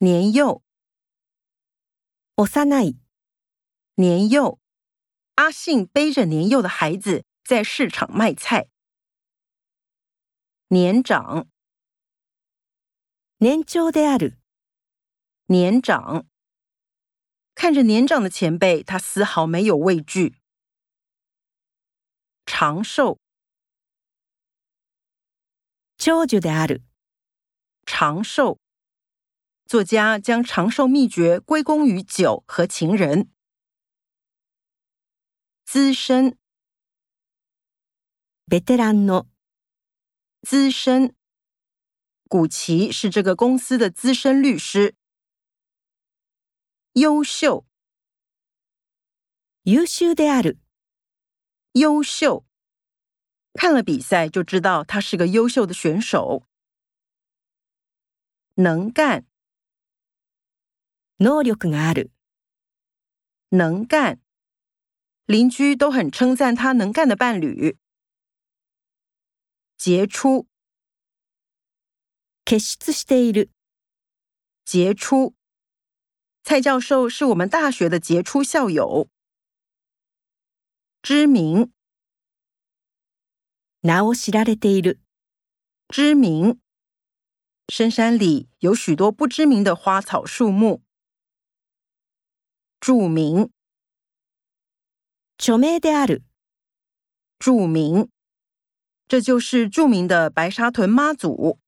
年幼，おさない。年幼，阿信背着年幼的孩子在市场卖菜。年长，年長である。年长，看着年长的前辈，他丝毫没有畏惧。长寿，長寿である。长寿。作家将长寿秘诀归功于酒和情人。资深，ベテランの。资深，古奇是这个公司的资深律师。优秀，優秀である。优秀，看了比赛就知道他是个优秀的选手。能干。能力ある。能干。邻居都很称赞他能干的伴侣。杰出傑杰出。蔡教授是我们大学的杰出校友。知名知名。深山里有许多不知名的花草树木。著名，著名，这就是著名的白沙屯妈祖。